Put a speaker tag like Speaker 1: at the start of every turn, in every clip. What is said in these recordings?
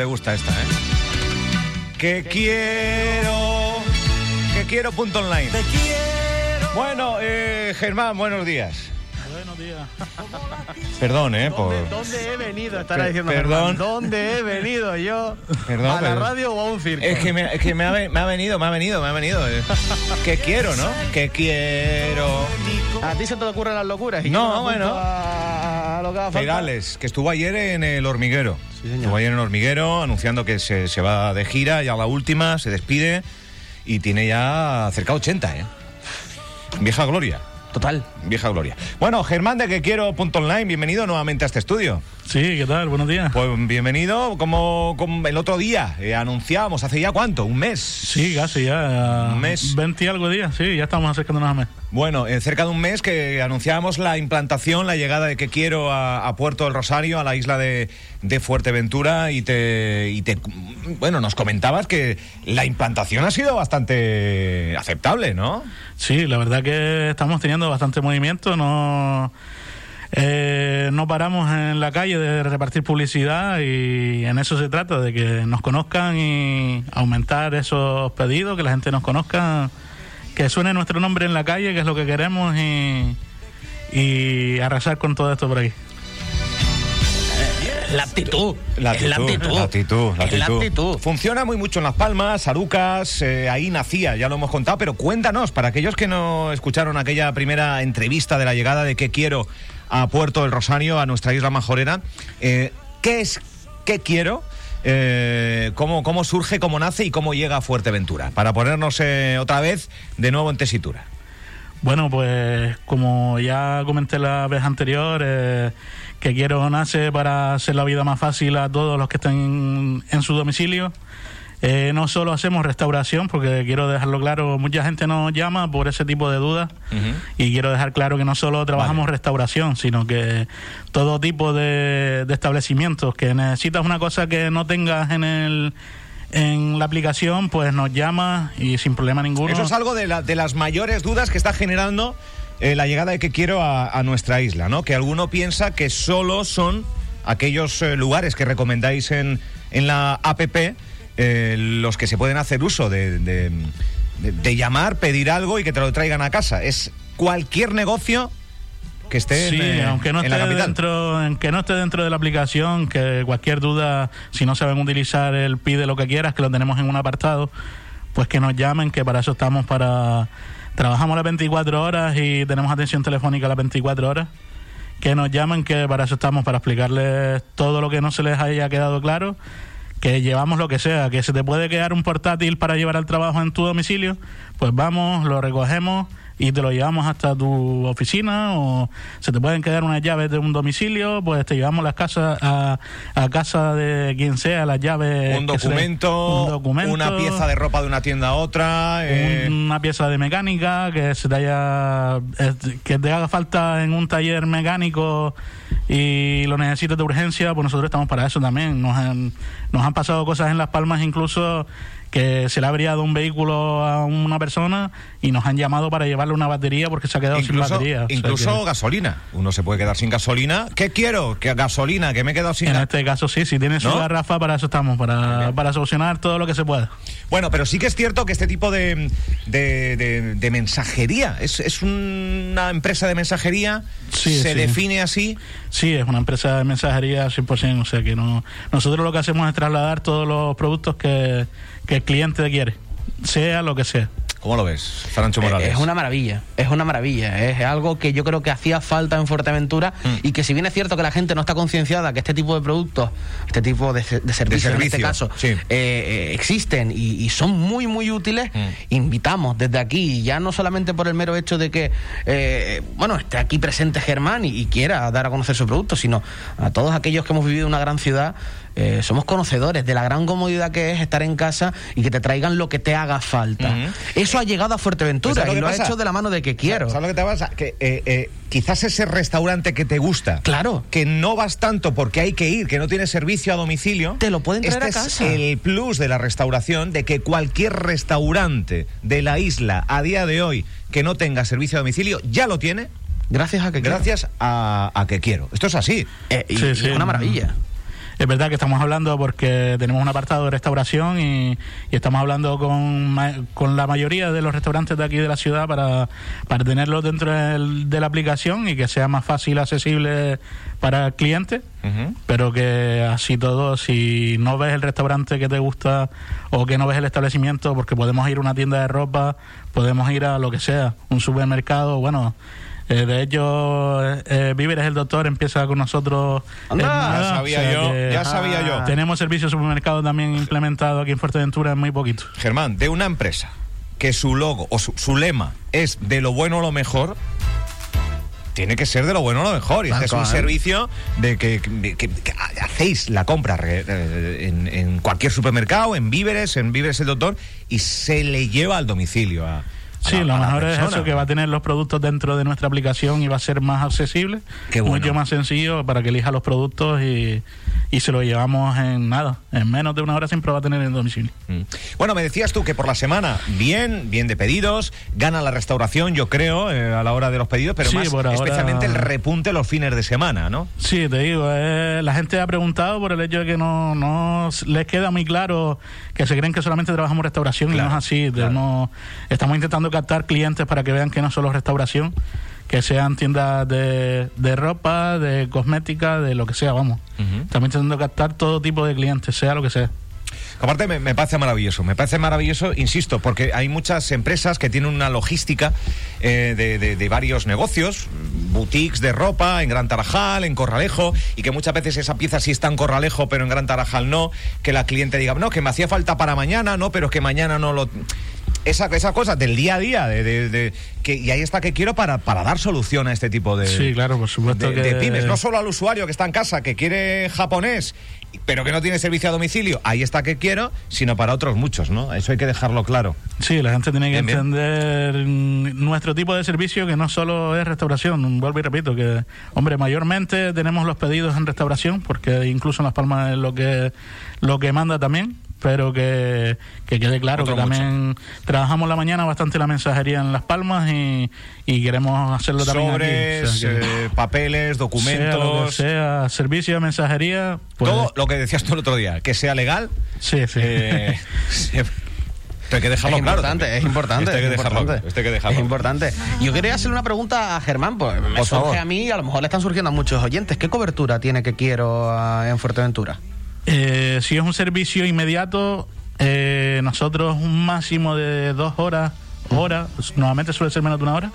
Speaker 1: te gusta esta, ¿eh? Que quiero. Que quiero punto online.
Speaker 2: Te quiero.
Speaker 1: Bueno, eh, Germán, buenos días.
Speaker 3: Buenos días.
Speaker 1: Perdón, ¿eh? Por...
Speaker 2: ¿Dónde, dónde he venido? Estará diciendo
Speaker 1: perdón.
Speaker 2: Germán, ¿Dónde he venido yo?
Speaker 1: Perdón,
Speaker 2: ¿A la radio o a un circo?
Speaker 1: Es que, me, es que me, ha, me ha venido, me ha venido, me ha venido. eh. Que quiero, ¿no? Que quiero.
Speaker 2: ¿A ti se te ocurren las locuras? Y
Speaker 1: No, bueno.
Speaker 2: A, a lo que haga falta.
Speaker 1: Perales, que estuvo ayer en el hormiguero.
Speaker 2: Sí, señor.
Speaker 1: En el hormiguero anunciando que se, se va de gira, ya la última, se despide y tiene ya cerca de 80, ¿eh? Vieja gloria.
Speaker 2: Total.
Speaker 1: Vieja gloria. Bueno, Germán de que quiero punto online, bienvenido nuevamente a este estudio.
Speaker 3: Sí, ¿qué tal? Buenos días.
Speaker 1: Pues bienvenido, como, como el otro día eh, anunciábamos, hace ya cuánto, un mes.
Speaker 3: Sí, casi ya.
Speaker 1: Un mes.
Speaker 3: 20 y algo días, sí, ya estamos acercándonos a mes.
Speaker 1: Bueno, en cerca de un mes que anunciábamos la implantación, la llegada de que quiero a, a Puerto del Rosario, a la isla de, de Fuerteventura, y te, y te. Bueno, nos comentabas que la implantación ha sido bastante aceptable, ¿no?
Speaker 3: Sí, la verdad que estamos teniendo bastante movimiento, no. eh, no paramos en la calle de repartir publicidad y en eso se trata, de que nos conozcan y aumentar esos pedidos, que la gente nos conozca, que suene nuestro nombre en la calle, que es lo que queremos y, y arrasar con todo esto por aquí.
Speaker 2: La actitud.
Speaker 1: La
Speaker 2: actitud.
Speaker 1: La actitud, la actitud. Funciona muy mucho en Las Palmas, Arucas, eh, ahí nacía, ya lo hemos contado, pero cuéntanos, para aquellos que no escucharon aquella primera entrevista de la llegada de qué quiero a Puerto del Rosario, a nuestra isla majorera, eh, ¿qué es qué quiero? Eh, cómo, ¿Cómo surge, cómo nace y cómo llega a Fuerteventura? Para ponernos otra vez de nuevo en tesitura.
Speaker 3: Bueno, pues como ya comenté la vez anterior, eh, que quiero nace para hacer la vida más fácil a todos los que estén en su domicilio. Eh, no solo hacemos restauración, porque quiero dejarlo claro, mucha gente nos llama por ese tipo de dudas y quiero dejar claro que no solo trabajamos
Speaker 1: Vale.
Speaker 3: restauración, sino que todo tipo de, de establecimientos que necesitas una cosa que no tengas en el en la aplicación, pues nos llama y sin problema ninguno.
Speaker 1: Eso es algo de, la- de las mayores dudas que está generando eh, la llegada de que quiero a, a nuestra isla, ¿no? Que alguno piensa que solo son aquellos eh, lugares que recomendáis en, en la APP eh, los que se pueden hacer uso de, de- llamar, pedir algo y que te lo traigan a casa. Es cualquier negocio que esté
Speaker 3: Sí,
Speaker 1: eh,
Speaker 3: aunque no
Speaker 1: en
Speaker 3: esté dentro, aunque no esté dentro de la aplicación, que cualquier duda, si no saben utilizar el pide lo que quieras, que lo tenemos en un apartado, pues que nos llamen, que para eso estamos para trabajamos las 24 horas y tenemos atención telefónica las 24 horas. Que nos llamen, que para eso estamos, para explicarles todo lo que no se les haya quedado claro, que llevamos lo que sea, que se te puede quedar un portátil para llevar al trabajo en tu domicilio, pues vamos, lo recogemos y te lo llevamos hasta tu oficina o se te pueden quedar unas llaves de un domicilio, pues te llevamos las casas a, a casa de quien sea, las llaves.
Speaker 1: Un documento,
Speaker 3: un documento,
Speaker 1: una pieza de ropa de una tienda a otra. eh,
Speaker 3: una pieza de mecánica que se te haya que te haga falta en un taller mecánico y lo necesites de urgencia pues nosotros estamos para eso también nos han, nos han pasado cosas en las palmas incluso que se le ha averiado un vehículo a una persona y nos han llamado para llevarle una batería porque se ha quedado sin
Speaker 1: Incluso,
Speaker 3: batería O sea
Speaker 1: incluso
Speaker 3: que-
Speaker 1: gasolina. Uno se puede quedar sin gasolina. ¿Qué quiero? Que gasolina, que me he quedado sin
Speaker 3: en este caso sí, si tienes
Speaker 1: ¿No?
Speaker 3: su garrafa para eso estamos, para, para solucionar todo lo que se pueda.
Speaker 1: Bueno, pero sí que es cierto que este tipo de, de, de- de mensajería es, es una empresa de mensajería,
Speaker 3: Sí,
Speaker 1: se
Speaker 3: sí.
Speaker 1: define así.
Speaker 3: Sí, es una empresa de mensajería 100%, o sea que no nosotros lo que hacemos es trasladar todos los productos que, que el cliente quiere, sea lo que sea.
Speaker 1: ¿Cómo lo ves, Francho Morales?
Speaker 2: Es una maravilla, es una maravilla. Es algo que yo creo que hacía falta en Fuerteventura
Speaker 1: Mm.
Speaker 2: y que si bien es cierto que la gente no está concienciada que este tipo de productos, este tipo de, de servicios en este
Speaker 1: servicio,
Speaker 2: caso,
Speaker 1: sí.
Speaker 2: eh, eh, existen y, y son muy, muy útiles,
Speaker 1: Mm.
Speaker 2: invitamos desde aquí, ya no solamente por el mero hecho de que, eh, bueno, esté aquí presente Germán y, y quiera dar a conocer su producto, sino a todos aquellos que hemos vivido en una gran ciudad, eh, somos conocedores de la gran comodidad que es estar en casa y que te traigan lo que te haga falta. Eso ha llegado a Fuerteventura
Speaker 1: ¿sabes lo
Speaker 2: y lo ha hecho de la mano de que quiero.
Speaker 1: ¿Sabes lo que te pasa? Que eh, eh, quizás ese restaurante que te gusta,
Speaker 2: Claro.
Speaker 1: que no vas tanto porque hay que ir, que no tiene servicio a domicilio,
Speaker 2: Te lo pueden traer
Speaker 1: este
Speaker 2: a
Speaker 1: es el plus de la restauración, de que cualquier restaurante de la isla a día de hoy que no tenga servicio a domicilio ya lo tiene.
Speaker 2: Gracias a que quiero.
Speaker 1: Gracias a, a que quiero. Esto es así.
Speaker 2: Eh, y,
Speaker 3: Sí,
Speaker 2: y
Speaker 3: sí.
Speaker 2: es una maravilla.
Speaker 3: Es verdad que estamos hablando porque tenemos un apartado de restauración y, y estamos hablando con, con la mayoría de los restaurantes de aquí de la ciudad para, para tenerlo dentro del- de la aplicación y que sea más fácil, accesible para el cliente. Pero que así todo, si no ves el restaurante que te gusta o que no ves el establecimiento, porque podemos ir a una tienda de ropa, podemos ir a lo que sea, un supermercado, bueno. Eh, de hecho, eh, eh, Víveres el Doctor empieza con nosotros.
Speaker 2: Anda,
Speaker 1: ya sabía yo,
Speaker 3: que
Speaker 1: ya sabía yo.
Speaker 3: Tenemos servicio de supermercado también implementado aquí en Fuerteventura en muy poquito.
Speaker 1: Germán, de una empresa que su logo o su, su lema es de lo bueno lo mejor, tiene que ser de lo bueno lo mejor. Y este es un servicio de que, de que- que hacéis la compra eh, en, en cualquier supermercado, en víveres, en víveres el doctor, y se le lleva al domicilio a.
Speaker 3: Sí,
Speaker 1: la-
Speaker 3: lo mejor es eso, que va a tener los productos dentro de nuestra aplicación y va a ser más accesible,
Speaker 1: Qué bueno.
Speaker 3: mucho más sencillo para que elija los productos y, y se lo llevamos en nada, en menos de una hora siempre va a tener en domicilio.
Speaker 1: Mm. Bueno, me decías tú que por la semana, bien, bien de pedidos, gana la restauración, yo creo, eh, a la hora de los pedidos, pero
Speaker 3: Sí,
Speaker 1: más
Speaker 3: ahora-
Speaker 1: especialmente el repunte los fines de semana, ¿no?
Speaker 3: Sí, te digo, eh, la gente ha preguntado por el hecho de que no, no les queda muy claro que se creen que solamente trabajamos restauración
Speaker 1: Claro,
Speaker 3: y no es así.
Speaker 1: claro.
Speaker 3: Tenemos- estamos intentando captar clientes para que vean que no solo restauración, que sean tiendas de, de ropa, de cosmética, de lo que sea, vamos.
Speaker 1: Ujú.
Speaker 3: Estamos intentando captar todo tipo de clientes, sea lo que sea.
Speaker 1: Aparte me, me parece maravilloso, me parece maravilloso, insisto, porque hay muchas empresas que tienen una logística eh, de, de- de varios negocios, boutiques de ropa en Gran Tarajal, en Corralejo, y que muchas veces esa pieza sí está en Corralejo, pero en Gran Tarajal no, que la cliente diga, no, que me hacía falta para mañana, no, pero es que mañana no lo... Esa, esa cosa del día a día, de, de- de- que, y ahí está que quiero para, para dar solución a este tipo de,
Speaker 3: Sí, claro, por supuesto
Speaker 1: de,
Speaker 3: que-
Speaker 1: de pymes, no solo al usuario que está en casa, que quiere japonés, pero que no tiene servicio a domicilio, ahí está que quiero, sino para otros muchos, ¿no? Eso hay que dejarlo claro.
Speaker 3: Sí, la gente tiene que
Speaker 1: Bien,
Speaker 3: entender nuestro tipo de servicio que no solo es restauración, vuelvo y repito, que, hombre, mayormente tenemos los pedidos en restauración, porque incluso en Las Palmas es lo que, lo que manda también, pero que, que quede claro
Speaker 1: Otro
Speaker 3: que también trabajamos la mañana bastante la mensajería en Las Palmas y, y queremos hacerlo también
Speaker 1: Sobres,
Speaker 3: aquí. O sea, que
Speaker 1: eh, papeles,
Speaker 3: sea lo que
Speaker 1: documentos,
Speaker 3: sea, servicio de mensajería, pues,
Speaker 1: todo lo que decías tú el otro día, que sea legal.
Speaker 3: sí, sí.
Speaker 1: eh, se- esto hay que dejarlo
Speaker 2: es
Speaker 1: claro.
Speaker 2: importante,
Speaker 1: también.
Speaker 2: es importante.
Speaker 1: Que
Speaker 2: es
Speaker 1: dejarlo,
Speaker 2: importante.
Speaker 1: esto hay que dejarlo.
Speaker 2: Es importante. Yo quería hacerle una pregunta a Germán, pues me
Speaker 1: Por
Speaker 2: surge
Speaker 1: favor.
Speaker 2: a mí a lo mejor le están surgiendo a muchos oyentes. ¿Qué cobertura tiene que quiero ah, en Fuerteventura?
Speaker 3: Eh, si es un servicio inmediato, eh, nosotros un máximo de dos horas, hora, normalmente suele ser menos de una hora.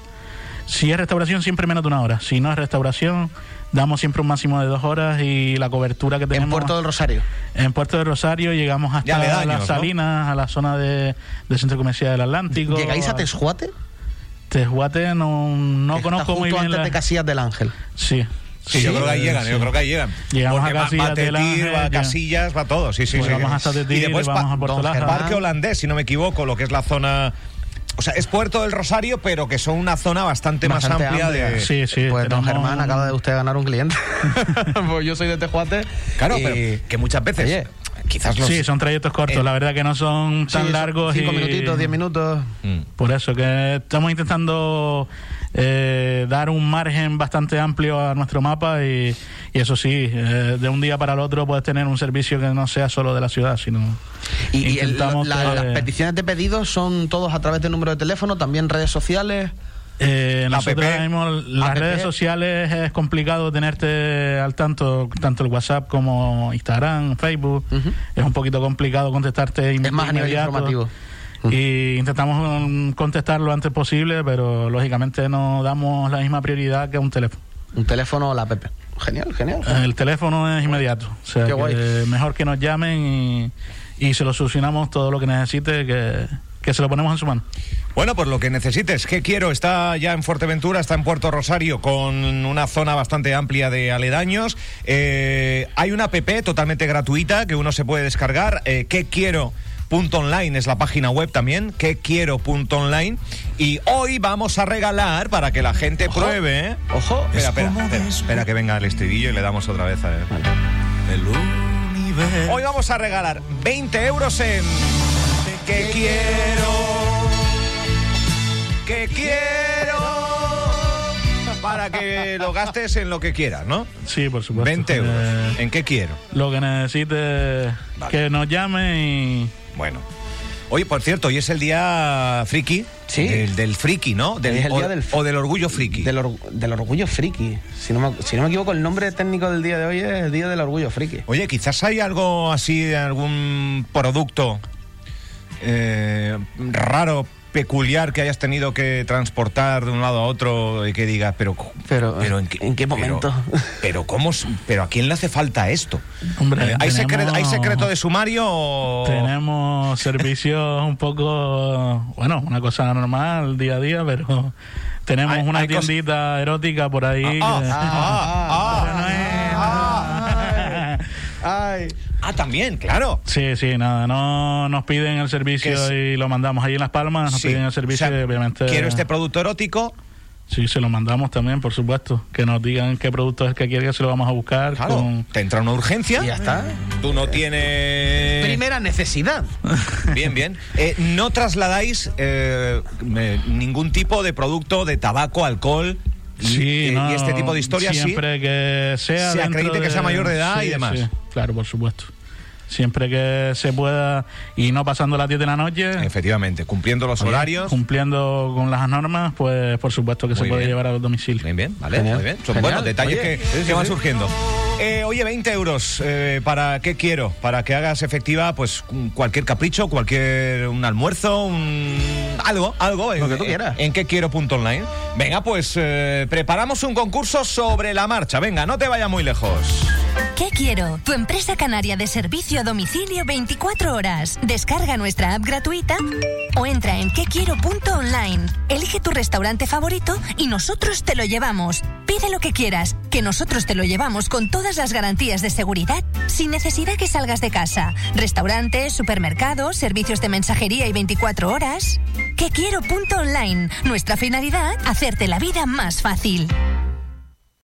Speaker 3: Si es restauración, siempre menos de una hora. Si no es restauración, damos siempre un máximo de dos horas y la cobertura que tenemos
Speaker 2: En Puerto del Rosario.
Speaker 3: en Puerto de Rosario llegamos hasta
Speaker 1: aledaños,
Speaker 3: las
Speaker 1: ¿no?
Speaker 3: Salinas, a la zona de, del Centro Comercial del Atlántico.
Speaker 2: ¿Llegáis a Tesjuate?
Speaker 3: Tejuate no, no conozco muy bien
Speaker 2: antes
Speaker 3: la-
Speaker 2: de Casillas del Ángel.
Speaker 3: Sí.
Speaker 1: Sí, yo creo que ahí llegan,
Speaker 3: sí.
Speaker 1: yo creo que ahí llegan.
Speaker 3: Llegamos
Speaker 1: Porque
Speaker 3: a
Speaker 1: va-
Speaker 3: Casillas
Speaker 1: va
Speaker 3: del
Speaker 1: Tetir,
Speaker 3: Ángel,
Speaker 1: va. Casillas, va todo, sí, sí,
Speaker 3: Pues
Speaker 1: sí.
Speaker 3: vamos hasta Tetir
Speaker 1: y después
Speaker 3: vamos
Speaker 1: pa-
Speaker 3: a
Speaker 2: Don
Speaker 3: Laja.
Speaker 2: Germán.
Speaker 1: Parque Holandés, si no me equivoco, lo que es la zona... O sea, es Puerto del Rosario, pero que son una zona bastante,
Speaker 2: Bastante
Speaker 1: más amplia,
Speaker 2: amplia.
Speaker 1: de...
Speaker 3: Sí, sí.
Speaker 2: pues don Germán acaba de usted ganar un cliente. pues yo soy de Tejuate.
Speaker 1: Claro,
Speaker 2: y-
Speaker 1: pero que muchas veces...
Speaker 2: Oye,
Speaker 1: quizás los...
Speaker 3: Sí, son trayectos cortos,
Speaker 1: Eh,
Speaker 3: la verdad que no son tan
Speaker 2: sí,
Speaker 3: largos.
Speaker 2: Cinco
Speaker 3: y-
Speaker 2: minutitos, diez minutos.
Speaker 1: Mm.
Speaker 3: Por eso que estamos intentando eh, dar un margen bastante amplio a nuestro mapa y, y eso sí, eh, de un día para el otro puedes tener un servicio que no sea solo de la ciudad, sino
Speaker 2: Y, y el-
Speaker 3: intentamos
Speaker 2: la-
Speaker 3: que-
Speaker 2: las peticiones de pedidos son todos a través del número de teléfono, también redes sociales.
Speaker 3: Eh, nosotros
Speaker 1: app.
Speaker 3: ahora mismo las
Speaker 2: App.
Speaker 3: redes sociales es complicado tenerte al tanto, tanto el WhatsApp como Instagram, Facebook.
Speaker 2: Ujú.
Speaker 3: Es un poquito complicado contestarte
Speaker 2: Es más a nivel.
Speaker 3: Y intentamos contestar lo antes posible, pero lógicamente no damos la misma prioridad que un teléfono.
Speaker 2: Un teléfono o la app. Genial, genial.
Speaker 3: El teléfono es inmediato. O sea,
Speaker 2: Qué
Speaker 3: que
Speaker 2: guay.
Speaker 3: mejor que nos llamen y, y se lo solucionamos todo lo que necesite, que, que se lo ponemos en su mano.
Speaker 1: Bueno, pues lo que necesites. ¿Qué quiero? Está ya en Fuerteventura, está en Puerto Rosario con una zona bastante amplia de aledaños. Eh, hay una app totalmente gratuita que uno se puede descargar. Eh, ¿Qué quiero? Punto online es la página web también, que quiero punto online. Y hoy vamos a regalar para que la gente
Speaker 2: Ojo.
Speaker 1: pruebe. ¿eh?
Speaker 2: Ojo.
Speaker 1: Espera, espera, espera, espera que venga el estribillo y le damos otra vez a ver. Hoy vamos a regalar 20 euros en que quiero, que quiero, para que lo gastes en lo que quieras, ¿no?
Speaker 3: Sí, por supuesto.
Speaker 1: 20 euros.
Speaker 3: Eh,
Speaker 1: ¿En qué quiero?
Speaker 3: lo que necesite
Speaker 1: Vale.
Speaker 3: que nos llame y
Speaker 1: Bueno. Oye, por cierto, hoy es el día friki.
Speaker 2: Sí.
Speaker 1: Del, del friki, ¿no? Del,
Speaker 2: es el
Speaker 1: o,
Speaker 2: día del
Speaker 1: o del orgullo friki.
Speaker 2: Del, or- del orgullo friki. Si no, me, si no me equivoco, el nombre técnico del día de hoy es el día del orgullo friki.
Speaker 1: Oye, quizás hay algo así de algún producto eh, raro, peculiar que hayas tenido que transportar de un lado a otro y que digas, pero,
Speaker 2: Pero,
Speaker 1: en, qué,
Speaker 2: ¿en qué
Speaker 1: pero-
Speaker 2: momento?
Speaker 1: Pero, cómo, pero a quién le hace falta esto?
Speaker 3: Hombre,
Speaker 1: Eh, ¿hay,
Speaker 3: tenemos-
Speaker 1: secre- ¿Hay secreto de sumario o...?
Speaker 3: tenemos servicios un poco, bueno, una cosa normal día a día, pero tenemos
Speaker 1: Hay-
Speaker 3: una
Speaker 1: hay cos-
Speaker 3: tiendita erótica por ahí.
Speaker 1: Ah, también, claro.
Speaker 3: Sí, sí, nada, no nos piden el servicio y lo mandamos ahí en Las Palmas, nos
Speaker 1: Sí.
Speaker 3: piden el servicio
Speaker 1: O sea,
Speaker 3: y obviamente...
Speaker 1: Quiero este producto erótico.
Speaker 3: Sí, se lo mandamos también, por supuesto. Que nos digan qué producto es el que quiere que se lo vamos a buscar.
Speaker 1: Claro,
Speaker 3: con-
Speaker 1: te entra una urgencia.
Speaker 2: Y ya está.
Speaker 1: Tú no tienes...
Speaker 2: Primera necesidad.
Speaker 1: Bien, bien. Eh, no trasladáis eh, ningún tipo de producto de tabaco, alcohol
Speaker 3: Sí,
Speaker 1: y-
Speaker 3: no,
Speaker 1: y este tipo de historias,
Speaker 3: Siempre que sea.
Speaker 1: Se acredite que sea mayor de edad y demás.
Speaker 3: sí, claro, por supuesto. Siempre que se pueda y no pasando las 10 de la noche.
Speaker 1: Efectivamente, cumpliendo los
Speaker 3: Oye,
Speaker 1: horarios.
Speaker 3: Cumpliendo con las normas, pues por supuesto que
Speaker 1: Muy
Speaker 3: se puede llevar al domicilio.
Speaker 1: Bien, bien, vale,
Speaker 2: Genial.
Speaker 1: muy bien. Son
Speaker 2: Genial.
Speaker 1: buenos detalles
Speaker 2: Oye,
Speaker 1: que,
Speaker 2: sí,
Speaker 1: que
Speaker 2: sí,
Speaker 1: van surgiendo. Eh, oye, 20 euros, eh, ¿para qué quiero? Para que hagas efectiva pues cualquier capricho, cualquier un almuerzo, un algo, algo.
Speaker 2: Lo
Speaker 1: en,
Speaker 2: que tú quieras.
Speaker 1: En, qué quiero punto online. Venga, pues eh, preparamos un concurso sobre la marcha. Venga, no te vayas muy lejos.
Speaker 4: ¿Qué quiero? Tu empresa canaria de servicio a domicilio 24 horas. Descarga nuestra app gratuita o entra en quequiero.online. Elige tu restaurante favorito y nosotros te lo llevamos. Pide lo que quieras, que nosotros te lo llevamos con todas las garantías de seguridad, sin necesidad que salgas de casa. Restaurantes, supermercados, servicios de mensajería y 24 horas. Quequiero.online. Nuestra finalidad, hacerte la vida más fácil.